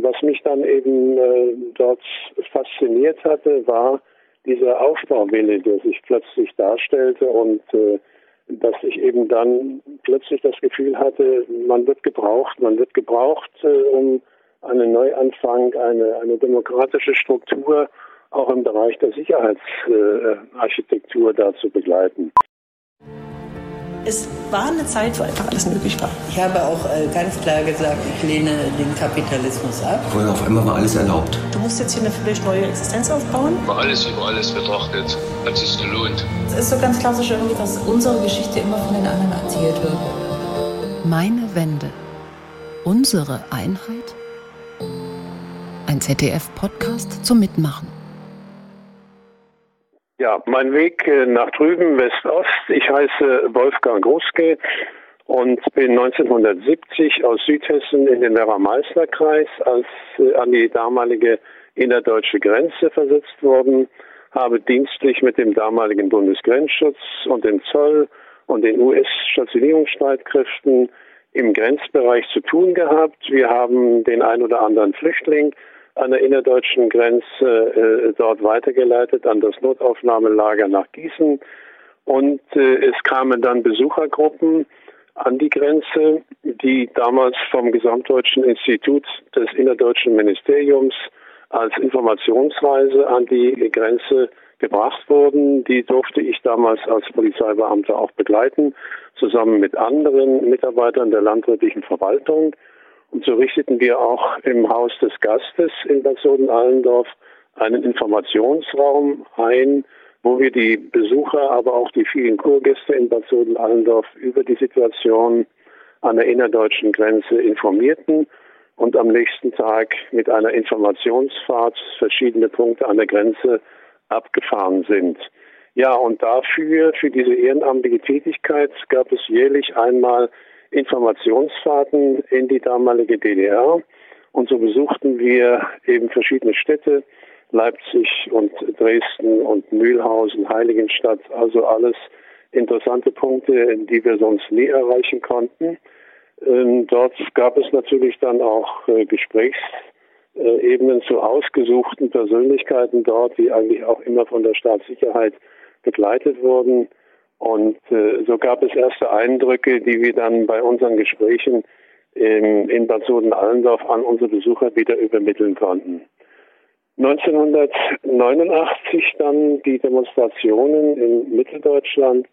Und was mich dann eben äh, dort fasziniert hatte, war dieser Aufbauwille, der sich plötzlich darstellte und äh, dass ich eben dann plötzlich das Gefühl hatte, man wird gebraucht, man wird gebraucht, äh, um einen Neuanfang, eine, eine demokratische Struktur auch im Bereich der Sicherheitsarchitektur da zu begleiten. Es war eine Zeit, wo einfach alles möglich war. Ich habe auch äh, ganz klar gesagt, ich lehne den Kapitalismus ab. Weil auf einmal war alles erlaubt. Du musst jetzt hier eine völlig neue Existenz aufbauen. War alles über alles betrachtet, hat sich gelohnt. Es ist so ganz klassisch irgendwie, dass unsere Geschichte immer von den anderen erzählt wird. Meine Wende. Unsere Einheit? Ein ZDF-Podcast zum Mitmachen. Ja, mein Weg äh, nach drüben, West-Ost. Ich heiße Wolfgang Gruske und bin 1970 aus Südhessen in den Werra-Meißner-Kreis als äh, an die damalige innerdeutsche Grenze versetzt worden, habe dienstlich mit dem damaligen Bundesgrenzschutz und dem Zoll und den US-Stationierungsstreitkräften im Grenzbereich zu tun gehabt. Wir haben den ein oder anderen Flüchtling an der innerdeutschen Grenze äh, dort weitergeleitet an das Notaufnahmelager nach Gießen. Und äh, es kamen dann Besuchergruppen an die Grenze, die damals vom Gesamtdeutschen Institut des Innerdeutschen Ministeriums als Informationsreise an die Grenze gebracht wurden. Die durfte ich damals als Polizeibeamter auch begleiten, zusammen mit anderen Mitarbeitern der landwirtlichen Verwaltung. Und so richteten wir auch im Haus des Gastes in Bad Soden-Allendorf einen Informationsraum ein, wo wir die Besucher, aber auch die vielen Kurgäste in Bad Soden-Allendorf über die Situation an der innerdeutschen Grenze informierten und am nächsten Tag mit einer Informationsfahrt verschiedene Punkte an der Grenze abgefahren sind. Ja, und dafür, für diese ehrenamtliche Tätigkeit, gab es jährlich einmal Informationsfahrten in die damalige DDR. Und so besuchten wir eben verschiedene Städte, Leipzig und Dresden und Mühlhausen, Heiligenstadt, also alles interessante Punkte, die wir sonst nie erreichen konnten. Ähm, dort gab es natürlich dann auch äh, Gesprächsebenen zu ausgesuchten Persönlichkeiten dort, die eigentlich auch immer von der Staatssicherheit begleitet wurden. Und äh, so gab es erste Eindrücke, die wir dann bei unseren Gesprächen in, in Bad Soden-Allendorf an unsere Besucher wieder übermitteln konnten. 1989 dann die Demonstrationen in Mitteldeutschland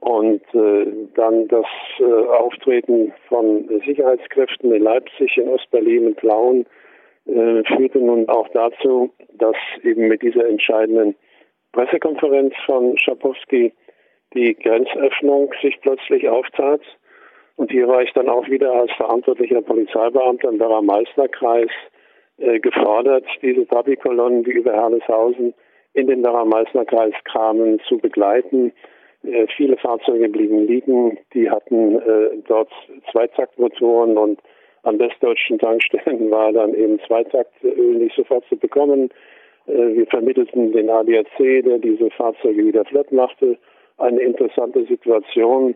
und äh, dann das äh, Auftreten von Sicherheitskräften in Leipzig, in Ostberlin, in Plauen äh, führte nun auch dazu, dass eben mit dieser entscheidenden Pressekonferenz von Schapowski die Grenzöffnung sich plötzlich auftat. Und hier war ich dann auch wieder als verantwortlicher Polizeibeamter im Werra-Meißner-Kreis äh, gefordert, diese Trabi-Kolonnen, die über Herleshausen in den Werra-Meißner-Kreis kamen, zu begleiten. Äh, viele Fahrzeuge blieben liegen. Die hatten äh, dort Zweitaktmotoren und an westdeutschen Tankstellen war dann eben Zweitaktöl nicht sofort zu bekommen. Äh, wir vermittelten den ADAC, der diese Fahrzeuge wieder flott machte eine interessante Situation.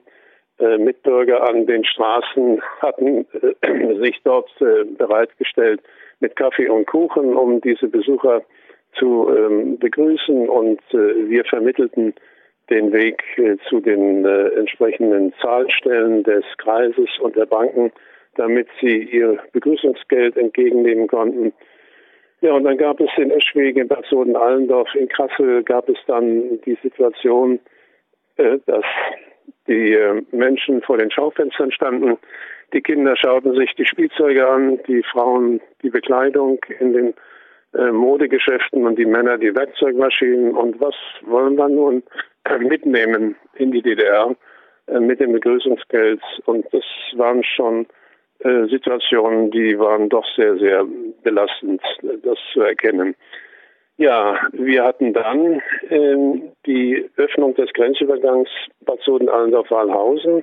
Äh, Mitbürger an den Straßen hatten äh, sich dort äh, bereitgestellt mit Kaffee und Kuchen, um diese Besucher zu ähm, begrüßen und wir vermittelten den Weg zu den entsprechenden Zahlstellen des Kreises und der Banken, damit sie ihr Begrüßungsgeld entgegennehmen konnten. Ja, und dann gab es in Eschwege, in Bad Soden-Allendorf, in Kassel gab es dann die Situation, dass die äh, Menschen vor den Schaufenstern standen. Die Kinder schauten sich die Spielzeuge an, die Frauen die Bekleidung in den äh, Modegeschäften und die Männer die Werkzeugmaschinen. Und was wollen wir nun mitnehmen in die DDR mit dem Begrüßungsgeld? Und das waren schon Situationen, die waren doch sehr, sehr belastend, das zu erkennen. Ja, wir hatten dann ähm, die Öffnung des Grenzübergangs Bad Soden-Allendorf-Walhausen.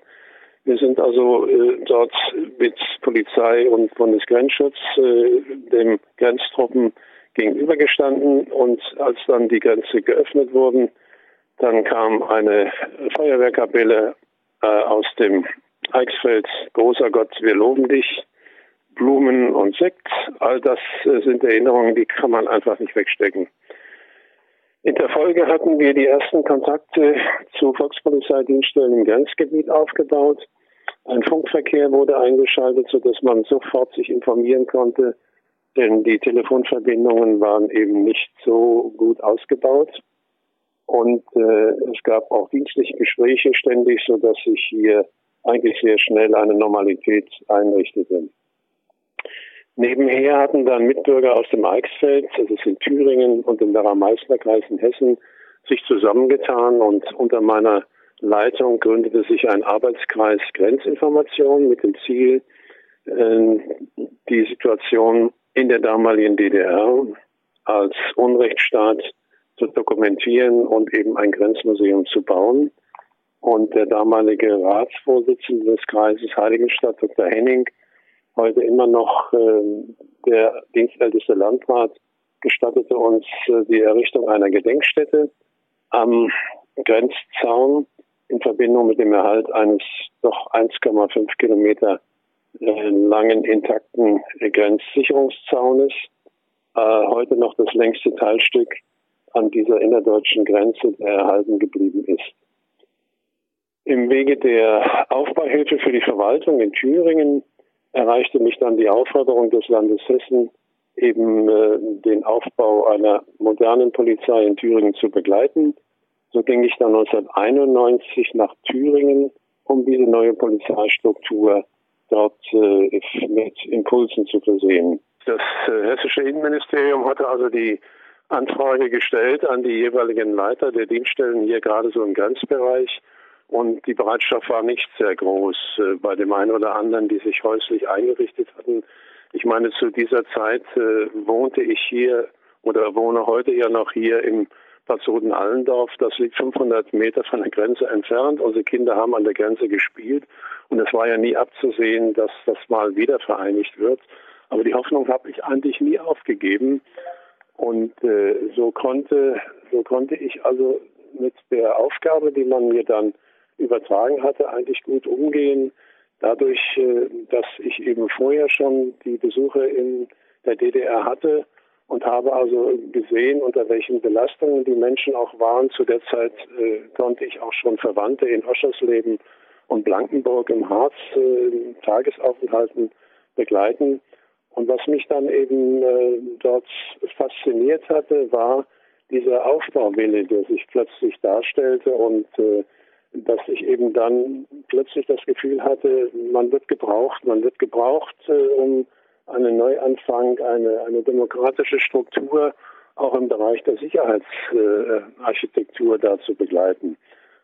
Wir sind also äh, dort mit Polizei und Bundesgrenzschutz äh, den Grenztruppen gegenübergestanden. Und als dann die Grenze geöffnet wurden, dann kam eine Feuerwehrkapelle äh, aus dem Eichsfeld, großer Gott, wir loben dich, Blumen und Sekt. All das äh, sind Erinnerungen, die kann man einfach nicht wegstecken. In der Folge hatten wir die ersten Kontakte zu Volkspolizeidienststellen im Grenzgebiet aufgebaut. Ein Funkverkehr wurde eingeschaltet, sodass man sofort sich informieren konnte, denn die Telefonverbindungen waren eben nicht so gut ausgebaut. Und äh, es gab auch dienstliche Gespräche ständig, sodass sich hier eigentlich sehr schnell eine Normalität einrichtete. Nebenher hatten dann Mitbürger aus dem Eichsfeld, also in Thüringen und im Werra-Meißner-Kreis in Hessen, sich zusammengetan und unter meiner Leitung gründete sich ein Arbeitskreis Grenzinformation mit dem Ziel, äh, die Situation in der damaligen DDR als Unrechtsstaat zu dokumentieren und eben ein Grenzmuseum zu bauen. Und der damalige Ratsvorsitzende des Kreises Heiligenstadt, Dr. Henning, heute immer noch äh, der dienstälteste Landrat, gestattete uns äh, die Errichtung einer Gedenkstätte am Grenzzaun in Verbindung mit dem Erhalt eines doch 1,5 Kilometer äh, langen intakten Grenzsicherungszaunes. Äh, heute noch das längste Teilstück an dieser innerdeutschen Grenze, der erhalten geblieben ist. Im Wege der Aufbauhilfe für die Verwaltung in Thüringen erreichte mich dann die Aufforderung des Landes Hessen, eben äh, den Aufbau einer modernen Polizei in Thüringen zu begleiten. So ging ich dann 1991 nach Thüringen, um diese neue Polizeistruktur dort äh, mit Impulsen zu versehen. Das äh, hessische Innenministerium hatte also die Anfrage gestellt an die jeweiligen Leiter der Dienststellen hier gerade so im Grenzbereich und die Bereitschaft war nicht sehr groß äh, bei dem einen oder anderen, die sich häuslich eingerichtet hatten. Ich meine, zu dieser Zeit äh, wohnte ich hier oder wohne heute ja noch hier im Bad Soden-Allendorf. Das liegt 500 Meter von der Grenze entfernt. Unsere Kinder haben an der Grenze gespielt und es war ja nie abzusehen, dass das mal wieder vereinigt wird. Aber die Hoffnung habe ich eigentlich nie aufgegeben. Und äh, so konnte so konnte ich also mit der Aufgabe, die man mir dann übertragen hatte, eigentlich gut umgehen. Dadurch, äh, dass ich eben vorher schon die Besuche in der DDR hatte und habe also gesehen, unter welchen Belastungen die Menschen auch waren. Zu der Zeit äh, konnte ich auch schon Verwandte in Oschersleben und Blankenburg im Harz äh, Tagesaufenthalten begleiten. Und was mich dann eben dort fasziniert hatte, war dieser Aufbauwille, der sich plötzlich darstellte und äh, dass ich eben dann plötzlich das Gefühl hatte, man wird gebraucht, man wird gebraucht, äh, um einen Neuanfang, eine, eine demokratische Struktur auch im Bereich der Sicherheitsarchitektur äh, da zu begleiten.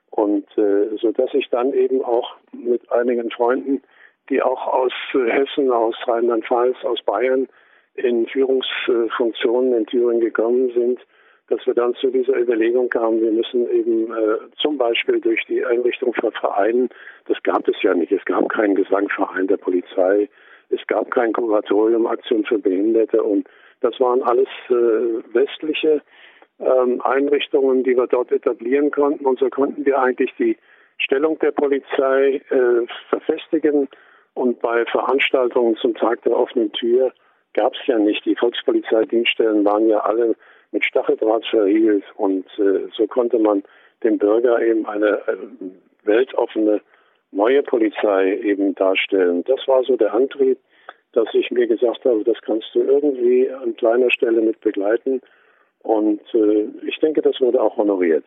Und äh, so dass ich dann eben auch mit einigen Freunden, die auch aus äh, Hessen, aus Rheinland-Pfalz, aus Bayern in Führungsfunktionen in Thüringen gekommen sind, dass wir dann zu dieser Überlegung kamen, wir müssen eben äh, zum Beispiel durch die Einrichtung von Vereinen, das gab es ja nicht, es gab keinen Gesangverein der Polizei, es gab kein Kuratorium Aktion für Behinderte. Und das waren alles äh, westliche ähm, Einrichtungen, die wir dort etablieren konnten. Und so konnten wir eigentlich die Stellung der Polizei äh, verfestigen. Und bei Veranstaltungen zum Tag der offenen Tür gab es ja nicht. Die Volkspolizeidienststellen waren ja alle mit Stacheldraht verriegelt und äh, so konnte man dem Bürger eben eine äh, weltoffene neue Polizei eben darstellen. Das war so der Antrieb, dass ich mir gesagt habe, das kannst du irgendwie an kleiner Stelle mit begleiten. Und äh, ich denke, das wurde auch honoriert.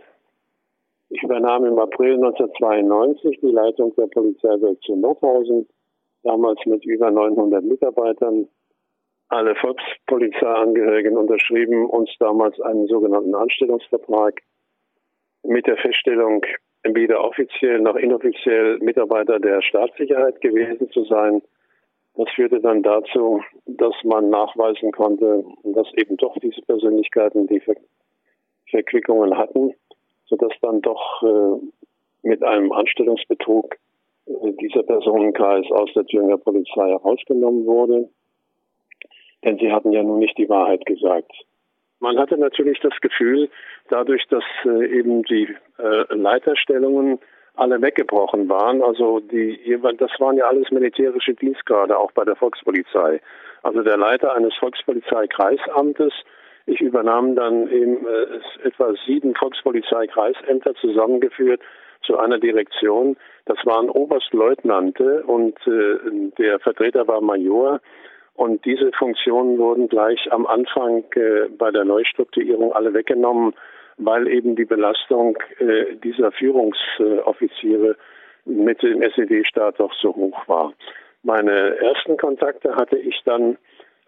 Ich übernahm im April 1992 die Leitung der Polizeisektion Nordhausen, damals mit über 900 Mitarbeitern alle Volkspolizeiangehörigen unterschrieben uns damals einen sogenannten Anstellungsvertrag mit der Feststellung, weder offiziell noch inoffiziell Mitarbeiter der Staatssicherheit gewesen zu sein. Das führte dann dazu, dass man nachweisen konnte, dass eben doch diese Persönlichkeiten die Ver Verquickungen hatten, sodass dann doch äh, mit einem Anstellungsbetrug äh, dieser Personenkreis aus der Thüringer Polizei herausgenommen wurde denn sie hatten ja nun nicht die Wahrheit gesagt. Man hatte natürlich das Gefühl, dadurch, dass äh, eben die äh, Leiterstellungen alle weggebrochen waren. Also die, das waren ja alles militärische Dienstgrade, auch bei der Volkspolizei. Also der Leiter eines Volkspolizeikreisamtes. Ich übernahm dann eben äh, etwa sieben Volkspolizeikreisämter zusammengeführt zu einer Direktion. Das waren Oberstleutnante und der Vertreter war Major. Und diese Funktionen wurden gleich am Anfang äh, bei der Neustrukturierung alle weggenommen weil eben die Belastung äh, dieser Führungsoffiziere mit dem SED-Staat doch so hoch war. Meine ersten Kontakte hatte ich dann,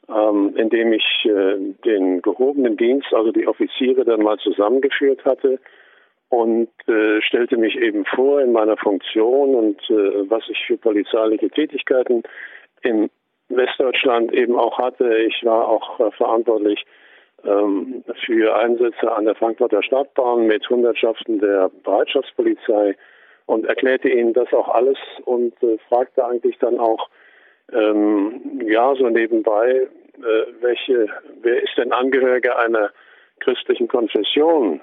ähm, indem ich äh, den gehobenen Dienst, also die Offiziere, dann mal zusammengeführt hatte und äh, stellte mich eben vor in meiner Funktion und äh, was ich für polizeiliche Tätigkeiten in Westdeutschland eben auch hatte. Ich war auch äh, verantwortlich ähm, für Einsätze an der Frankfurter Stadtbahn mit Hundertschaften der Bereitschaftspolizei und erklärte ihnen das auch alles und äh, fragte eigentlich dann auch, ähm, ja, so nebenbei, äh, welche, wer ist denn Angehöriger einer christlichen Konfession?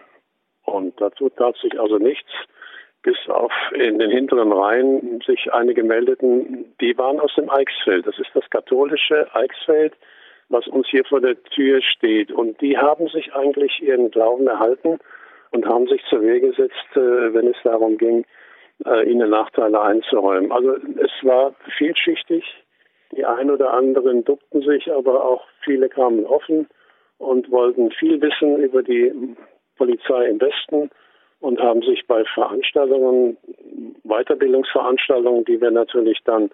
Und dazu tat sich also nichts, bis auf in den hinteren Reihen sich einige meldeten, die waren aus dem Eichsfeld. Das ist das katholische Eichsfeld was uns hier vor der Tür steht. Und die haben sich eigentlich ihren Glauben erhalten und haben sich zur Wehr gesetzt, äh, wenn es darum ging, äh, ihnen Nachteile einzuräumen. Also es war vielschichtig. Die ein oder anderen duckten sich, aber auch viele kamen offen und wollten viel wissen über die Polizei im Westen und haben sich bei Veranstaltungen, Weiterbildungsveranstaltungen, die wir natürlich dann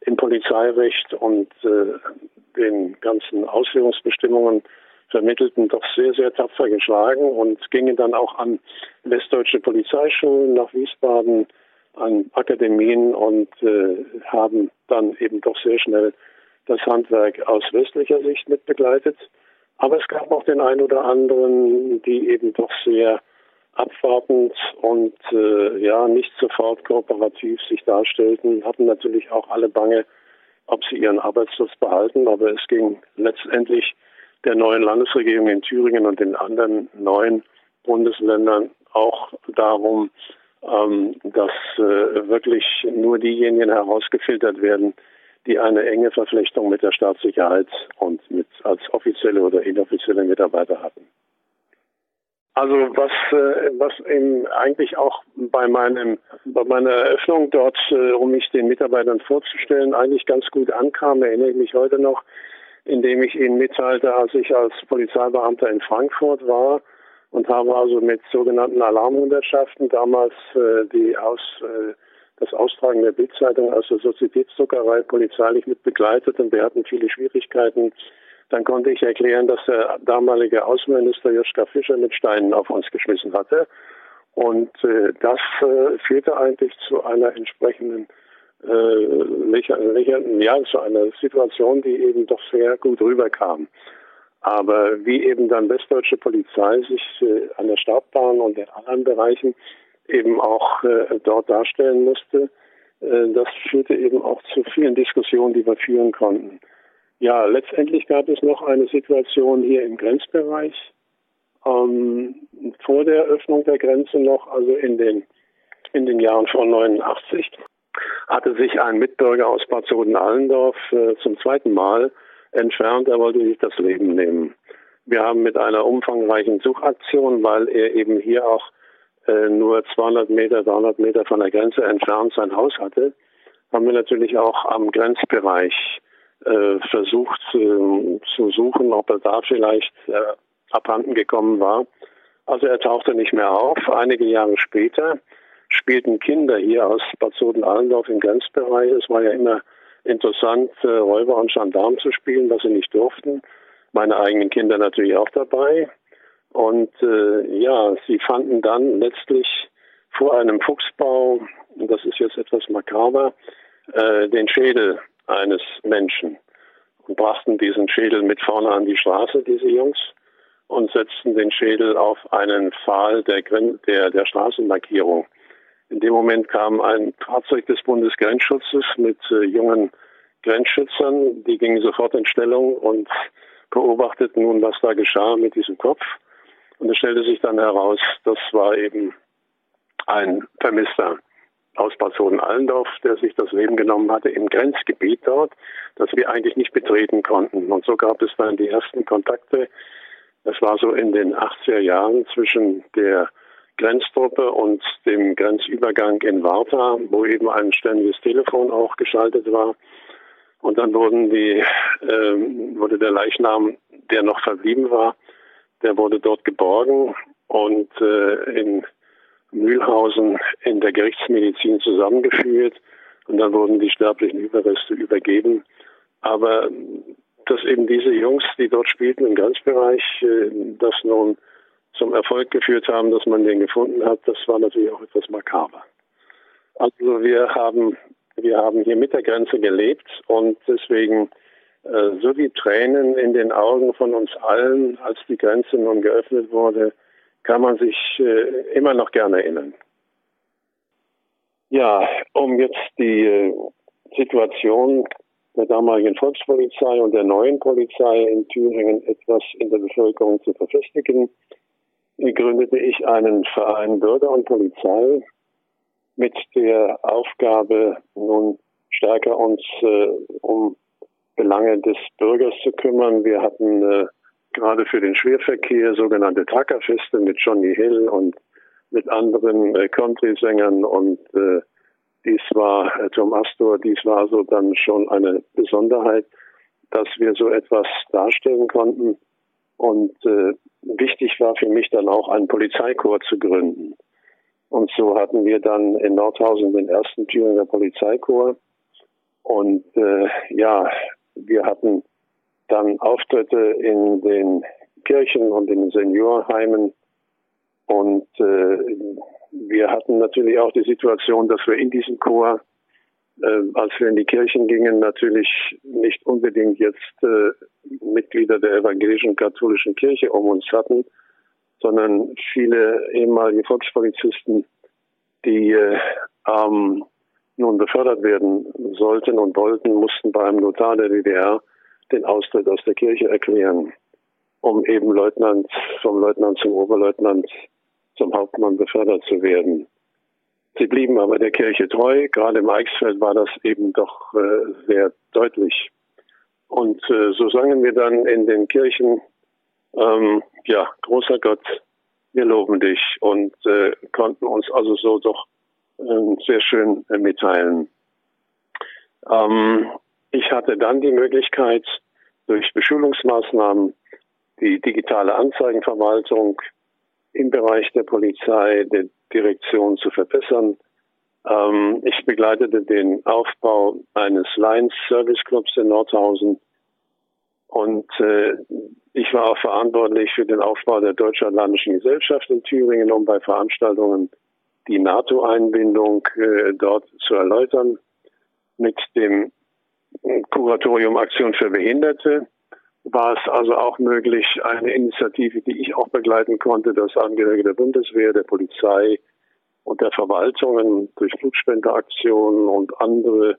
im Polizeirecht und äh, den ganzen Ausführungsbestimmungen vermittelten, doch sehr, sehr tapfer geschlagen und gingen dann auch an westdeutsche Polizeischulen nach Wiesbaden, an Akademien und äh, haben dann eben doch sehr schnell das Handwerk aus westlicher Sicht mitbegleitet. Aber es gab auch den einen oder anderen, die eben doch sehr abwartend und äh, ja nicht sofort kooperativ sich darstellten, hatten natürlich auch alle Bange, ob sie ihren Arbeitsplatz behalten. Aber es ging letztendlich der neuen Landesregierung in Thüringen und den anderen neuen Bundesländern auch darum, ähm, dass äh, wirklich nur diejenigen herausgefiltert werden, die eine enge Verflechtung mit der Staatssicherheit und mit als offizielle oder inoffizielle Mitarbeiter hatten. Also was, äh, was eben eigentlich auch bei meinem bei meiner Eröffnung dort, äh, um mich den Mitarbeitern vorzustellen, eigentlich ganz gut ankam, erinnere ich mich heute noch, indem ich ihnen mitteilte, als ich als Polizeibeamter in Frankfurt war und habe also mit sogenannten Alarmhundertschaften damals äh, die aus äh, das Austragen der Bildzeitung aus der Sozietätsdruckerei polizeilich mit begleitet und wir hatten viele Schwierigkeiten dann konnte ich erklären, dass der damalige Außenminister Joschka Fischer mit Steinen auf uns geschmissen hatte. Und äh, das äh, führte eigentlich zu einer entsprechenden äh, ja, zu einer Situation, die eben doch sehr gut rüberkam. Aber wie eben dann westdeutsche Polizei sich äh, an der Startbahn und in anderen Bereichen eben auch äh, dort darstellen musste, äh, das führte eben auch zu vielen Diskussionen, die wir führen konnten. Ja, letztendlich gab es noch eine Situation hier im Grenzbereich. Ähm, vor der Öffnung der Grenze noch, also in den, in den Jahren vor 89, hatte sich ein Mitbürger aus Bad Soden-Allendorf äh, zum zweiten Mal entfernt. Er wollte sich das Leben nehmen. Wir haben mit einer umfangreichen Suchaktion, weil er eben hier auch äh, nur 200 Meter, 300 Meter von der Grenze entfernt sein Haus hatte, haben wir natürlich auch am Grenzbereich äh, versucht äh, zu suchen, ob er da vielleicht äh, abhanden gekommen war. Also er tauchte nicht mehr auf. Einige Jahre später spielten Kinder hier aus Bad Soden-Allendorf im Grenzbereich. Es war ja immer interessant, äh, Räuber und Gendarm zu spielen, was sie nicht durften. Meine eigenen Kinder natürlich auch dabei. Und äh, ja, sie fanden dann letztlich vor einem Fuchsbau, und das ist jetzt etwas makaber, äh, den Schädel eines Menschen und brachten diesen Schädel mit vorne an die Straße, diese Jungs, und setzten den Schädel auf einen Pfahl der, der, der Straßenmarkierung. In dem Moment kam ein Fahrzeug des Bundesgrenzschutzes mit äh, jungen Grenzschützern. Die gingen sofort in Stellung und beobachteten nun, was da geschah mit diesem Kopf. Und es stellte sich dann heraus, das war eben ein Vermisster. Aus Bad Soden-Allendorf, der sich das Leben genommen hatte, im Grenzgebiet dort, das wir eigentlich nicht betreten konnten. Und so gab es dann die ersten Kontakte. Das war so in den 80er Jahren zwischen der Grenztruppe und dem Grenzübergang in Warta, wo eben ein ständiges Telefon auch geschaltet war. Und dann wurden die, äh, wurde der Leichnam, der noch verblieben war, der wurde dort geborgen und äh, in Mühlhausen in der Gerichtsmedizin zusammengeführt und dann wurden die sterblichen Überreste übergeben. Aber dass eben diese Jungs, die dort spielten im Grenzbereich, äh, das nun zum Erfolg geführt haben, dass man den gefunden hat, das war natürlich auch etwas makaber. Also wir haben, wir haben hier mit der Grenze gelebt und deswegen äh, so die Tränen in den Augen von uns allen, als die Grenze nun geöffnet wurde, kann man sich äh, immer noch gerne erinnern. Ja, um jetzt die äh, Situation der damaligen Volkspolizei und der neuen Polizei in Thüringen etwas in der Bevölkerung zu verfestigen, gründete ich einen Verein Bürger und Polizei mit der Aufgabe, nun stärker uns äh, um Belange des Bürgers zu kümmern. Wir hatten äh, gerade für den Schwerverkehr sogenannte Truckerfeste mit Johnny Hill und mit anderen äh, Country-Sängern und äh, dies war äh, Tom Astor, dies war so dann schon eine Besonderheit, dass wir so etwas darstellen konnten. Und äh, wichtig war für mich dann auch einen Polizeikorps zu gründen. Und so hatten wir dann in Nordhausen den ersten Thüringer Polizeikorps. Und äh, ja, wir hatten dann Auftritte in den Kirchen und in den Seniorheimen. Und äh, wir hatten natürlich auch die Situation, dass wir in diesem Chor, äh, als wir in die Kirchen gingen, natürlich nicht unbedingt jetzt äh, Mitglieder der evangelischen katholischen Kirche um uns hatten, sondern viele ehemalige Volkspolizisten, die äh, ähm, nun befördert werden sollten und wollten, mussten beim Notar der DDR den Austritt aus der Kirche erklären, um eben Leutnant, vom Leutnant zum Oberleutnant zum Hauptmann befördert zu werden. Sie blieben aber der Kirche treu. Gerade im Eichsfeld war das eben doch äh, sehr deutlich. Und äh, so sangen wir dann in den Kirchen, ähm, ja, großer Gott, wir loben dich und äh, konnten uns also so doch äh, sehr schön äh, mitteilen. Ähm, ich hatte dann die Möglichkeit, durch Beschulungsmaßnahmen die digitale Anzeigenverwaltung im Bereich der Polizei, der Direktion zu verbessern. Ähm, ich begleitete den Aufbau eines Lions Service Clubs in Nordhausen und äh, ich war auch verantwortlich für den Aufbau der Deutsch-Atlantischen Gesellschaft in Thüringen, um bei Veranstaltungen die NATO-Einbindung äh, dort zu erläutern. Mit dem Kuratorium Aktion für Behinderte war es also auch möglich, eine Initiative, die ich auch begleiten konnte, dass Angehörige der Bundeswehr, der Polizei und der Verwaltungen durch Blutspendeaktionen und andere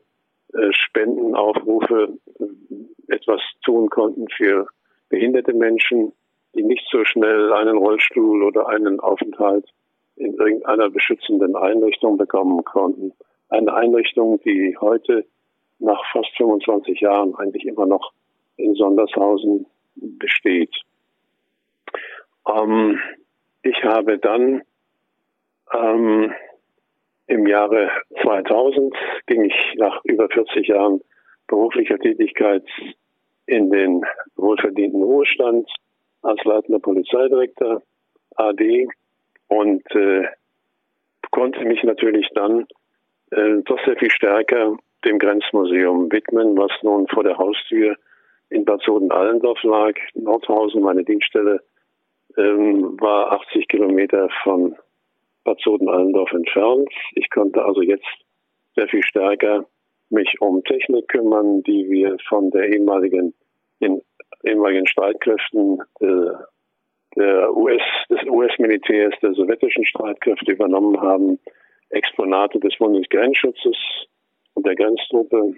äh, Spendenaufrufe äh, etwas tun konnten für behinderte Menschen, die nicht so schnell einen Rollstuhl oder einen Aufenthalt in irgendeiner beschützenden Einrichtung bekommen konnten. Eine Einrichtung, die heute nach fast 25 Jahren eigentlich immer noch in Sondershausen besteht. Ähm, ich habe dann ähm, im Jahre 2000 ging ich nach über 40 Jahren beruflicher Tätigkeit in den wohlverdienten Ruhestand als leitender Polizeidirektor AD und äh, konnte mich natürlich dann äh, doch sehr viel stärker dem Grenzmuseum widmen, was nun vor der Haustür in Bad Soden-Allendorf lag. Nordhausen, meine Dienststelle, ähm, war 80 Kilometer von Bad Soden-Allendorf entfernt. Ich konnte also jetzt sehr viel stärker mich um Technik kümmern, die wir von der ehemaligen, den ehemaligen Streitkräften äh, der US, des US-Militärs, der sowjetischen Streitkräfte übernommen haben, Exponate des Bundesgrenzschutzes und der Grenztruppe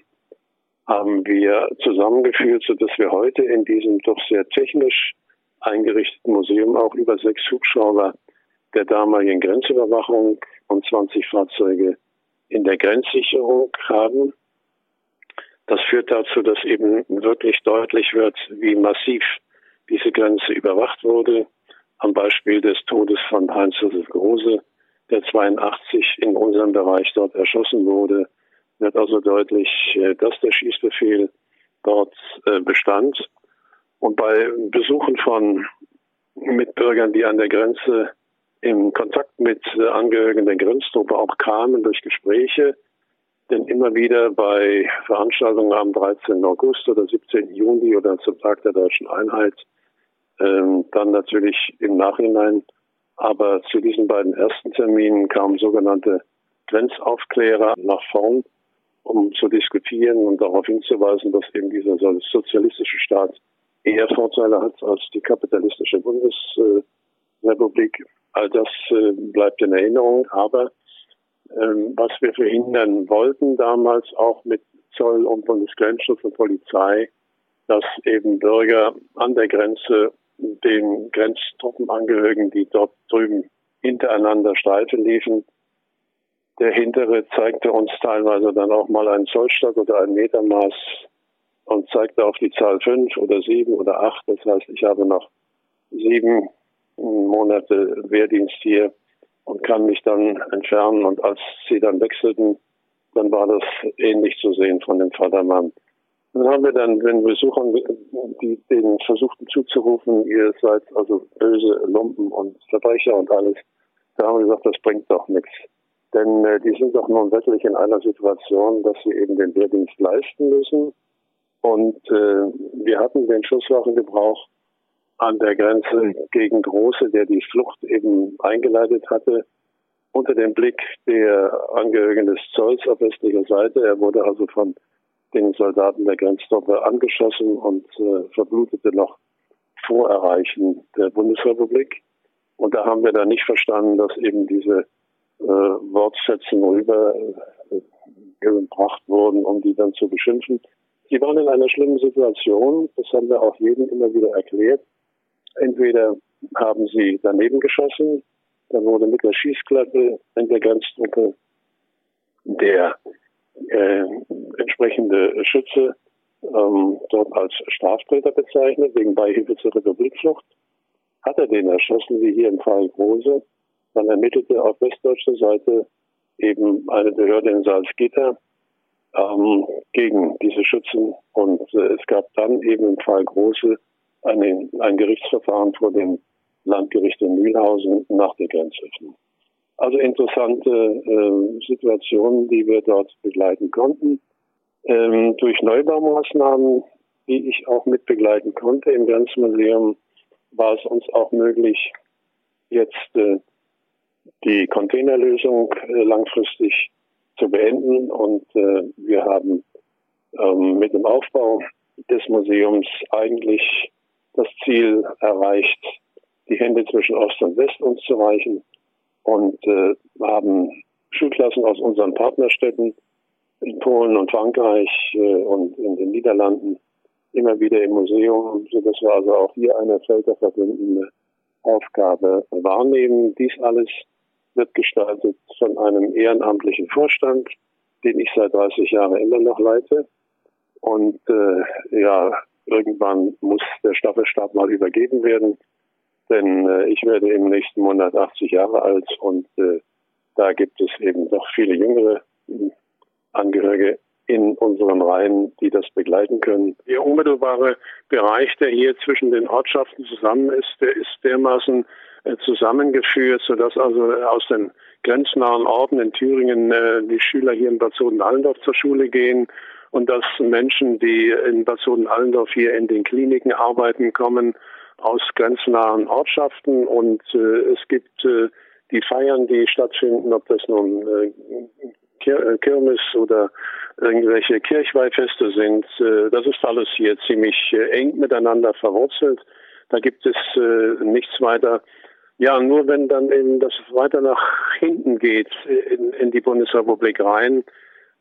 haben wir zusammengeführt, sodass wir heute in diesem doch sehr technisch eingerichteten Museum auch über sechs Hubschrauber der damaligen Grenzüberwachung und 20 Fahrzeuge in der Grenzsicherung haben. Das führt dazu, dass eben wirklich deutlich wird, wie massiv diese Grenze überwacht wurde. Am Beispiel des Todes von Heinz-Josef Große, der 82 in unserem Bereich dort erschossen wurde, wird also deutlich, äh, dass der Schießbefehl dort äh, bestand. Und bei Besuchen von Mitbürgern, die an der Grenze in Kontakt mit äh, Angehörigen der Grenztruppe auch kamen durch Gespräche, denn immer wieder bei Veranstaltungen am 13. August oder 17. Juni oder zum Tag der deutschen Einheit, ähm, dann natürlich im Nachhinein, aber zu diesen beiden ersten Terminen kamen sogenannte Grenzaufklärer nach vorn, um zu diskutieren und darauf hinzuweisen, dass eben dieser sozialistische Staat eher Vorteile hat als die kapitalistische Bundesrepublik. All das äh, bleibt in Erinnerung, aber ähm, was wir verhindern wollten damals auch mit Zoll und Bundesgrenzschutz und Polizei, dass eben Bürger an der Grenze den Grenztruppenangehörigen, die dort drüben hintereinander Streife liefen, der hintere zeigte uns teilweise dann auch mal einen Zollstock oder ein Metermaß und zeigte auf die Zahl fünf oder sieben oder acht. Das heißt, ich habe noch sieben Monate Wehrdienst hier und kann mich dann entfernen. Und als sie dann wechselten, dann war das ähnlich zu sehen von dem Vatermann. Dann haben wir dann, wenn Besuchern die, den versuchten zuzurufen, ihr seid also böse Lumpen und Verbrecher und alles, da haben wir gesagt, das bringt doch nichts. Denn äh, die sind doch nun wirklich in einer Situation, dass sie eben den Wehrdienst leisten müssen. Und äh, wir hatten den Schusswaffengebrauch an der Grenze gegen Große, der die Flucht eben eingeleitet hatte, unter dem Blick der Angehörigen des Zolls auf westlicher Seite. Er wurde also von den Soldaten der Grenztruppe angeschossen und äh, verblutete noch vor Erreichen der Bundesrepublik. Und da haben wir dann nicht verstanden, dass eben diese äh, Wortsätzen rübergebracht äh, wurden, um die dann zu beschimpfen. Sie waren in einer schlimmen Situation, das haben wir auch jedem immer wieder erklärt. Entweder haben sie daneben geschossen, dann wurde mit der Schießklappe in der Grenztruppe der äh, entsprechende Schütze ähm, dort als Straftäter bezeichnet, wegen Beihilfe zur Republikflucht. Hat er den erschossen, wie hier im Fall Große, dann ermittelte auf westdeutscher Seite eben eine Behörde in Salzgitter ähm, gegen diese Schützen und äh, es gab dann eben im Fall Große eine, ein Gerichtsverfahren vor dem Landgericht in Mühlhausen nach der Grenzöffnung. Also interessante äh, Situationen, die wir dort begleiten konnten. Ähm, durch Neubaumaßnahmen, die ich auch mit begleiten konnte im Grenzmuseum, war es uns auch möglich, jetzt äh, die Containerlösung äh, langfristig zu beenden. Und äh, wir haben ähm, mit dem Aufbau des Museums eigentlich das Ziel erreicht, die Hände zwischen Ost und West uns zu reichen und äh, haben Schulklassen aus unseren Partnerstädten in Polen und Frankreich äh, und in den Niederlanden immer wieder im Museum, sodass wir also auch hier eine völkerverbindende Aufgabe wahrnehmen. Dies alles wird gestaltet von einem ehrenamtlichen Vorstand, den ich seit 30 Jahren immer noch leite. Und äh, ja, irgendwann muss der Staffelstab mal übergeben werden, denn äh, ich werde im nächsten Monat 80 Jahre alt und äh, da gibt es eben doch viele jüngere Angehörige in unseren Reihen, die das begleiten können. Der unmittelbare Bereich, der hier zwischen den Ortschaften zusammen ist, der ist dermaßen äh, zusammengeführt, sodass also aus den grenznahen Orten in Thüringen äh, die Schüler hier in Bad Soden-Allendorf zur Schule gehen und dass Menschen, die in Bad Soden-Allendorf hier in den Kliniken arbeiten, kommen aus grenznahen Ortschaften und äh, es gibt die Feiern, die stattfinden, ob das nun Äh, Kirmes oder irgendwelche Kirchweihfeste sind. Äh, das ist alles hier ziemlich äh, eng miteinander verwurzelt. Da gibt es nichts weiter. Ja, nur wenn dann eben das weiter nach hinten geht in, in die Bundesrepublik rein.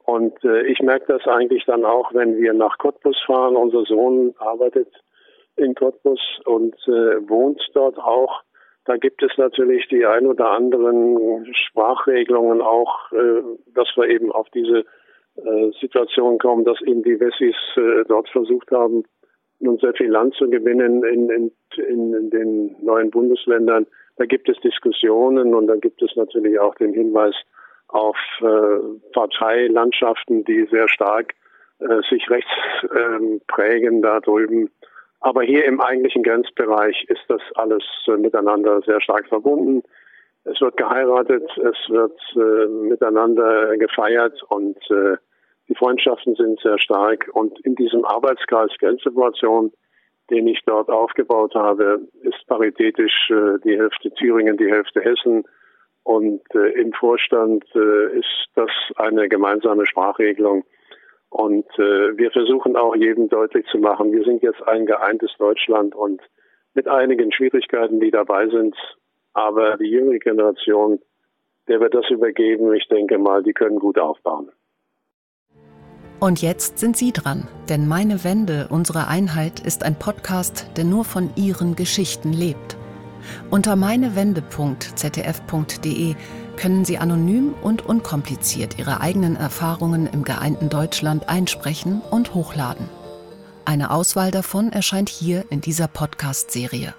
Und ich merke das eigentlich dann auch, wenn wir nach Cottbus fahren. Unser Sohn arbeitet in Cottbus und wohnt dort auch. Da gibt es natürlich die ein oder anderen Sprachregelungen auch, äh, dass wir eben auf diese äh, Situation kommen, dass eben die Wessis äh, dort versucht haben, nun sehr viel Land zu gewinnen in, in, in den neuen Bundesländern. Da gibt es Diskussionen und da gibt es natürlich auch den Hinweis auf Parteilandschaften, die sehr stark sich rechts äh, prägen da drüben. Aber hier im eigentlichen Grenzbereich ist das alles äh, miteinander sehr stark verbunden. Es wird geheiratet, es wird äh, miteinander gefeiert und äh, die Freundschaften sind sehr stark. Und in diesem Arbeitskreis Grenzsituation, den ich dort aufgebaut habe, ist paritätisch äh, die Hälfte Thüringen, die Hälfte Hessen. Und äh, im Vorstand äh, ist das eine gemeinsame Sprachregelung. Und äh, wir versuchen auch jedem deutlich zu machen, wir sind jetzt ein geeintes Deutschland und mit einigen Schwierigkeiten, die dabei sind. Aber die jüngere Generation, der wird das übergeben. Ich denke mal, die können gut aufbauen. Und jetzt sind Sie dran, denn Meine Wende, unsere Einheit ist ein Podcast, der nur von Ihren Geschichten lebt. Unter meinewende.zdf.de können Sie anonym und unkompliziert Ihre eigenen Erfahrungen im geeinten Deutschland einsprechen und hochladen. Eine Auswahl davon erscheint hier in dieser Podcast-Serie.